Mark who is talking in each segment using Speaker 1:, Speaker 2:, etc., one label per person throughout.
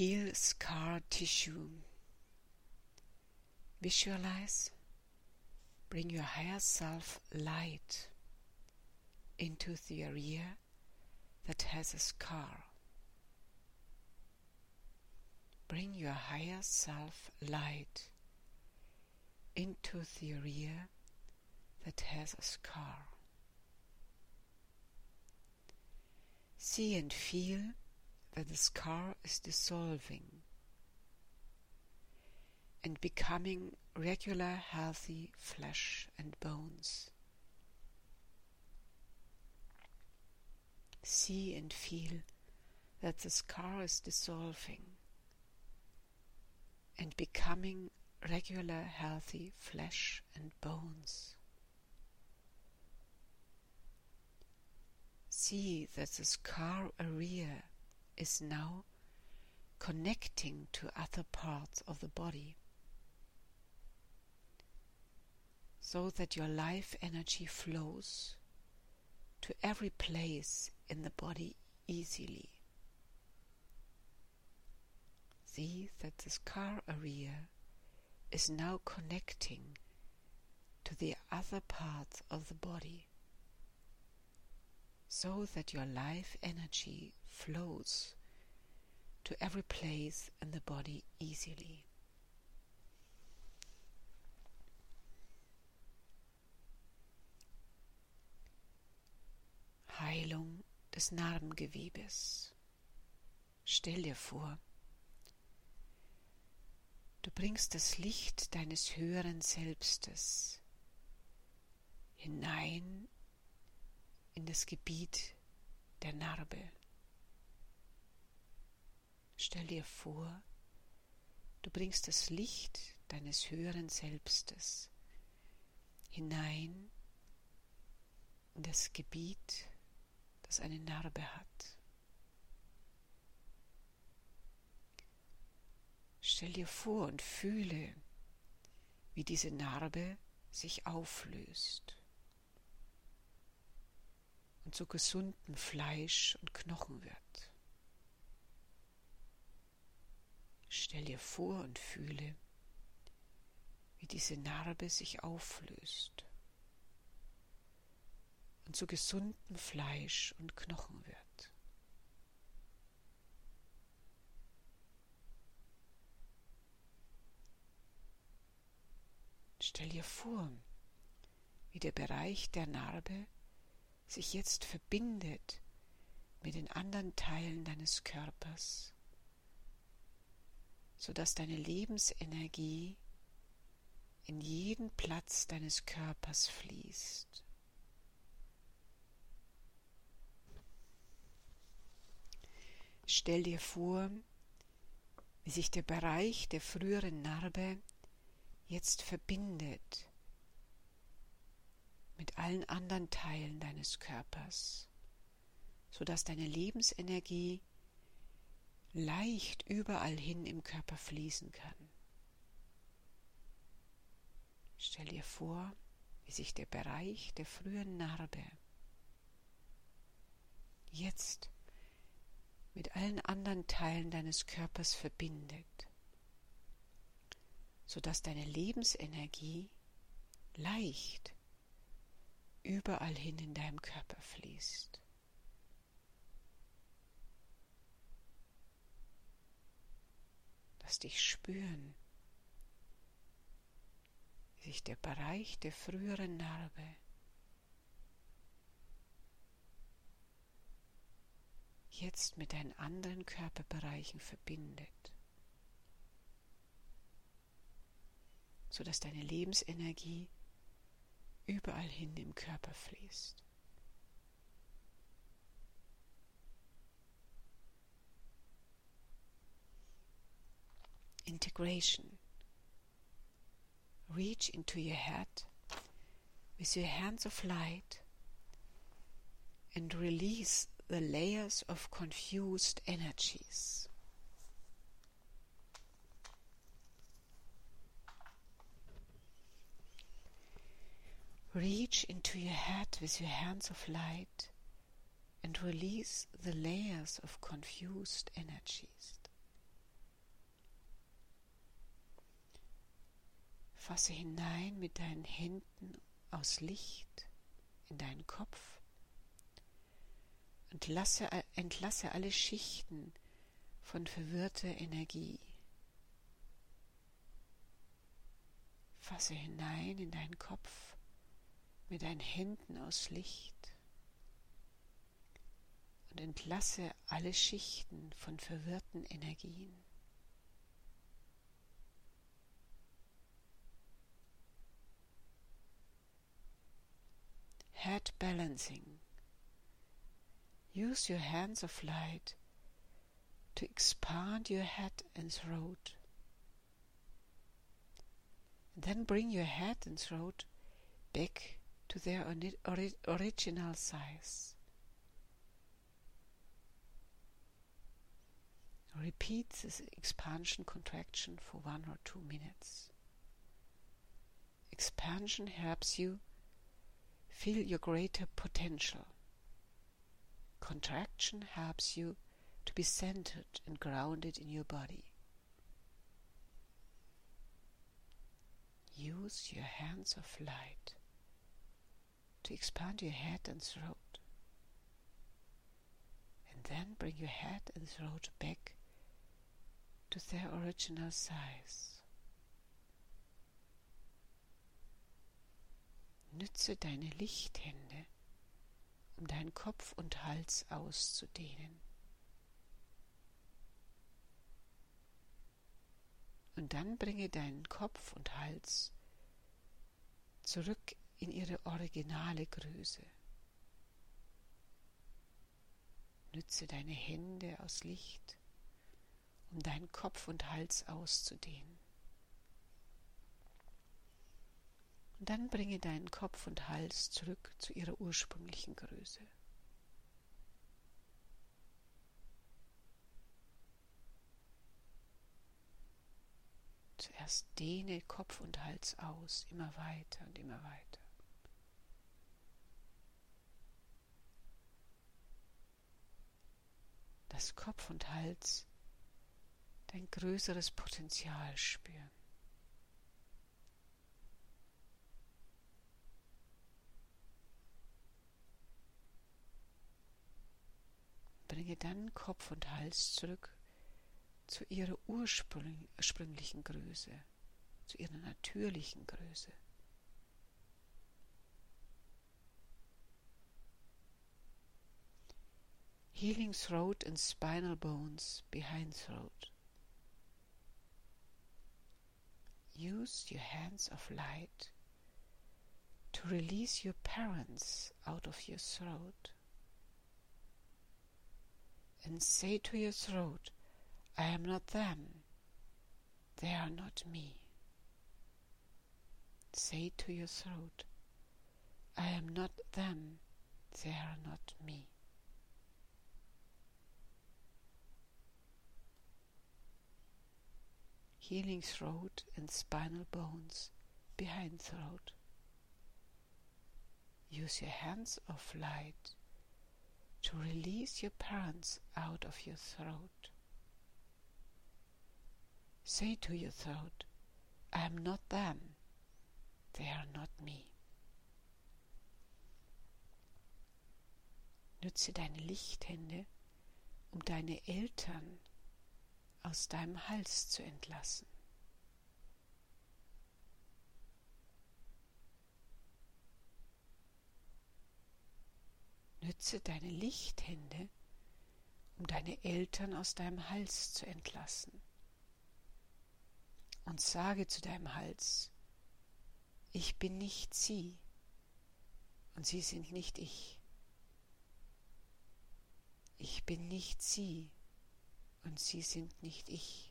Speaker 1: Heal scar tissue. Visualize. Bring your higher self light into the area that has a scar. Bring your higher self light into the area that has a scar. See and feel that the scar is dissolving and becoming regular healthy flesh and bones. See and feel that the scar is dissolving and becoming regular healthy flesh and bones. See that the scar area is now connecting to other parts of the body so that your life energy flows to every place in the body easily. See that the scar area is now connecting to the other parts of the body so that your life energy flows to every place in the body easily. Heilung des Narbengewebes. Stell dir vor, du bringst das Licht deines höheren Selbstes hinein in das Gebiet der Narbe. Stell dir vor, du bringst das Licht deines höheren Selbstes hinein in das Gebiet, das eine Narbe hat. Stell dir vor und fühle, wie diese Narbe sich auflöst und zu gesundem Fleisch und Knochen wird. Stell dir vor und fühle, wie diese Narbe sich auflöst und zu gesundem Fleisch und Knochen wird. Stell dir vor, wie der Bereich der Narbe sich jetzt verbindet mit den anderen Teilen deines Körpers, sodass deine Lebensenergie in jeden Platz deines Körpers fließt. Stell dir vor, wie sich der Bereich der früheren Narbe jetzt verbindet mit allen anderen Teilen deines Körpers, sodass deine Lebensenergie leicht überall hin im Körper fließen kann. Stell dir vor, wie sich der Bereich der frühen Narbe jetzt mit allen anderen Teilen deines Körpers verbindet, sodass deine Lebensenergie leicht überall hin in deinem Körper fließt. Lass dich spüren, wie sich der Bereich der früheren Narbe. Jetzt mit deinen anderen Körperbereichen verbindet, sodass deine Lebensenergie überall hin im Körper fließt. Integration. Reach into your head with your hands of light and release the layers of confused energies. Reach into your head with your hands of light and release the layers of confused energies. Fasse hinein mit deinen Händen aus Licht in deinen Kopf und lasse, entlasse alle Schichten von verwirrter Energie. Fasse hinein in deinen Kopf mit deinen Händen aus Licht und entlasse alle Schichten von verwirrten Energien. Head balancing. Use your hands of light to expand your head and throat. Then bring your head and throat back to their ori original size. Repeat this expansion contraction for one or two minutes. Expansion helps you feel your greater potential. Contraction helps you to be centered and grounded in your body. Use your hands of light to expand your head and throat. And then bring your head and throat back to their original size. Nütze deine Lichthände, um deinen Kopf und Hals auszudehnen. Und dann bringe deinen Kopf und Hals zurück in ihre originale Größe. Nütze deine Hände aus Licht, um deinen Kopf und Hals auszudehnen. Und dann bringe deinen Kopf und Hals zurück zu ihrer ursprünglichen Größe. Zuerst dehne Kopf und Hals aus, immer weiter und immer weiter. Dass Kopf und Hals dein größeres Potenzial spüren. Bringe dann Kopf und Hals zurück zu ihrer ursprünglichen Größe, zu ihrer natürlichen Größe. Healing throat and spinal bones behind throat. Use your hands of light to release your parents out of your throat. And say to your throat, I am not them. They are not me. Say to your throat, I am not them. They are not me. Healing throat and spinal bones behind throat. Use your hands of light to release your parents out of your throat. Say to your throat, I am not them, they are not me. Nütze deine Lichthände, um deine Eltern aus deinem Hals zu entlassen. Nütze deine Lichthände, um deine Eltern aus deinem Hals zu entlassen und sage zu deinem Hals, ich bin nicht sie und sie sind nicht ich. Ich bin nicht sie und sie sind nicht ich.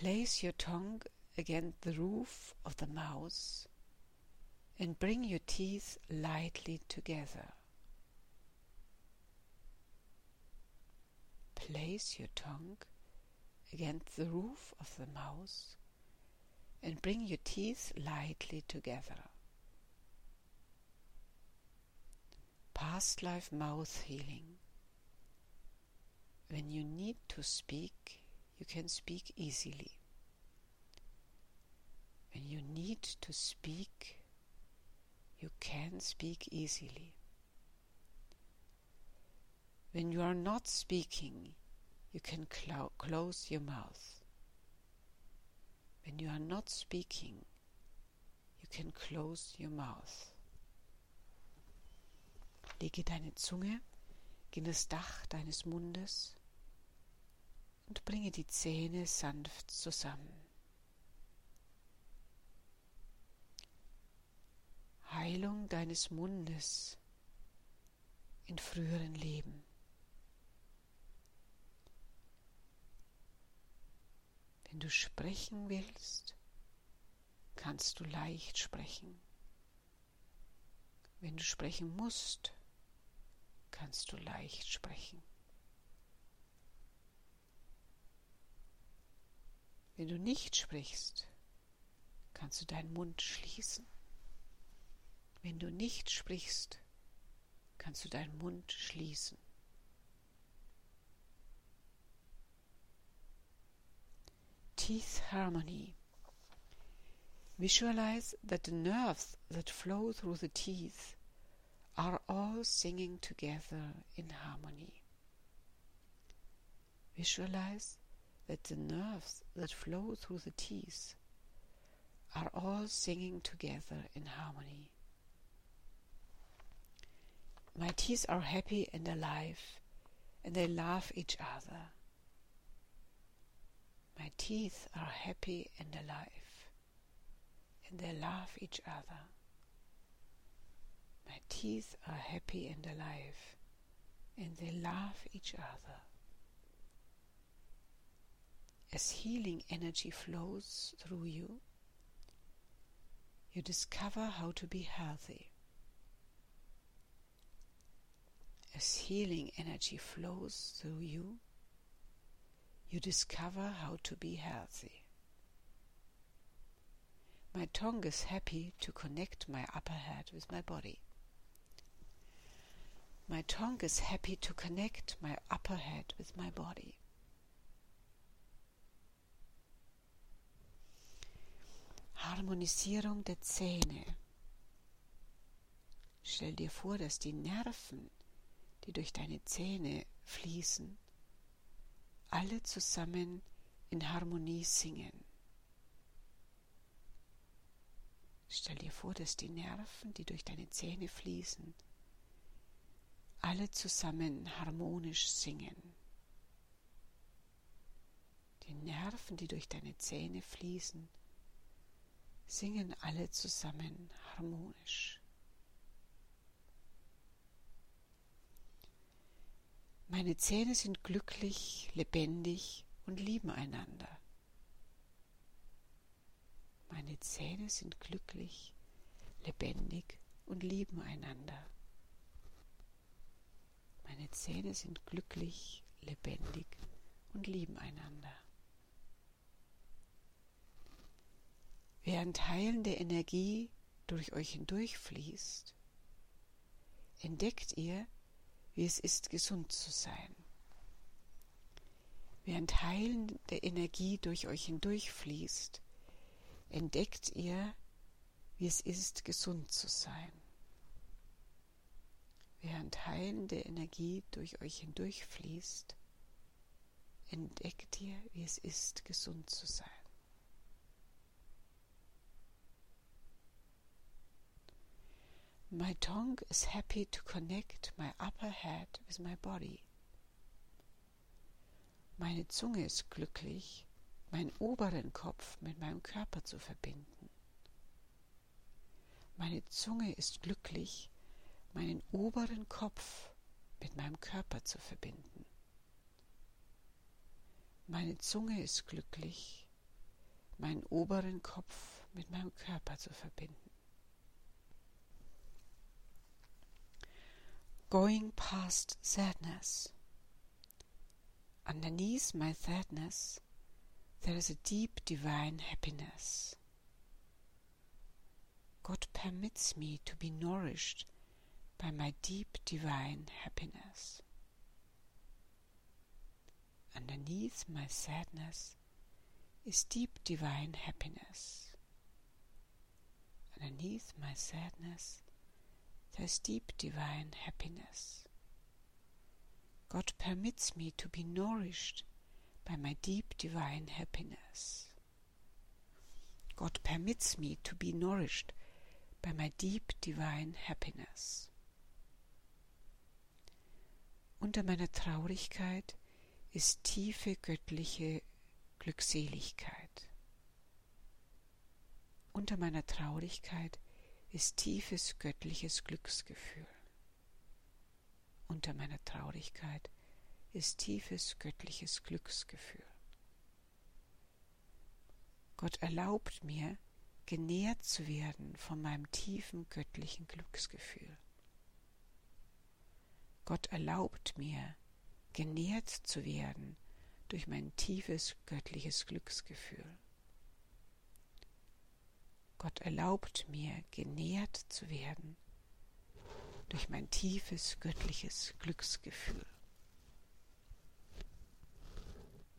Speaker 1: Place your tongue against the roof of the mouth and bring your teeth lightly together. Place your tongue against the roof of the mouth and bring your teeth lightly together. past life mouth healing. When you need to speak, you can speak easily. When you need to speak, you can speak easily. When you are not speaking, you can clo close your mouth. When you are not speaking, you can close your mouth. Lege deine Zunge gegen das Dach deines Mundes und bringe die Zähne sanft zusammen. Heilung deines Mundes in früheren Leben. Wenn du sprechen willst, kannst du leicht sprechen. Wenn du sprechen musst, kannst du leicht sprechen. Wenn du nicht sprichst, kannst du deinen Mund schließen. Wenn du nicht sprichst, kannst du deinen Mund schließen. Teeth harmony. Visualize that the nerves that flow through the teeth are all singing together in harmony. Visualize that the nerves that flow through the teeth are all singing together in harmony. My teeth are happy and alive, and they love each other. My teeth are happy and alive, and they love each other. My teeth are happy and alive, and they love each other. As healing energy flows through you, you discover how to be healthy. As healing energy flows through you, you discover how to be healthy. My tongue is happy to connect my upper head with my body. My tongue is happy to connect my upper head with my body. Harmonisierung der Zähne. Stell dir vor, dass die Nerven, die durch deine Zähne fließen, alle zusammen in Harmonie singen. Stell dir vor, dass die Nerven, die durch deine Zähne fließen, alle zusammen harmonisch singen. Die Nerven, die durch deine Zähne fließen, singen alle zusammen harmonisch. Meine Zähne sind glücklich, lebendig und lieben einander. Meine Zähne sind glücklich, lebendig und lieben einander. Meine Zähne sind glücklich, lebendig und lieben einander. Während heilende Energie durch euch hindurchfließt, entdeckt ihr, wie es ist, gesund zu sein. Während heilende Energie durch euch hindurchfließt, entdeckt ihr, wie es ist, gesund zu sein während heilende Energie durch euch hindurchfließt, entdeckt ihr, wie es ist, gesund zu sein. My tongue is happy to connect my upper head with my body. Meine Zunge ist glücklich, meinen oberen Kopf mit meinem Körper zu verbinden. Meine Zunge ist glücklich, meinen oberen Kopf mit meinem Körper zu verbinden. Meine Zunge ist glücklich, meinen oberen Kopf mit meinem Körper zu verbinden. Going past sadness. Underneath my sadness, there is a deep divine happiness. God permits me to be nourished by my deep divine happiness. Underneath my sadness is deep divine happiness. Underneath my sadness, there's deep divine happiness. God permits me to be nourished by my deep divine happiness. God permits me to be nourished by my deep divine happiness. Unter meiner Traurigkeit ist tiefe göttliche Glückseligkeit. Unter meiner Traurigkeit ist tiefes göttliches Glücksgefühl. Unter meiner Traurigkeit ist tiefes göttliches Glücksgefühl. Gott erlaubt mir, genährt zu werden von meinem tiefen göttlichen Glücksgefühl. Gott erlaubt mir, genährt zu werden durch mein tiefes göttliches Glücksgefühl. Gott erlaubt mir, genährt zu werden durch mein tiefes göttliches Glücksgefühl.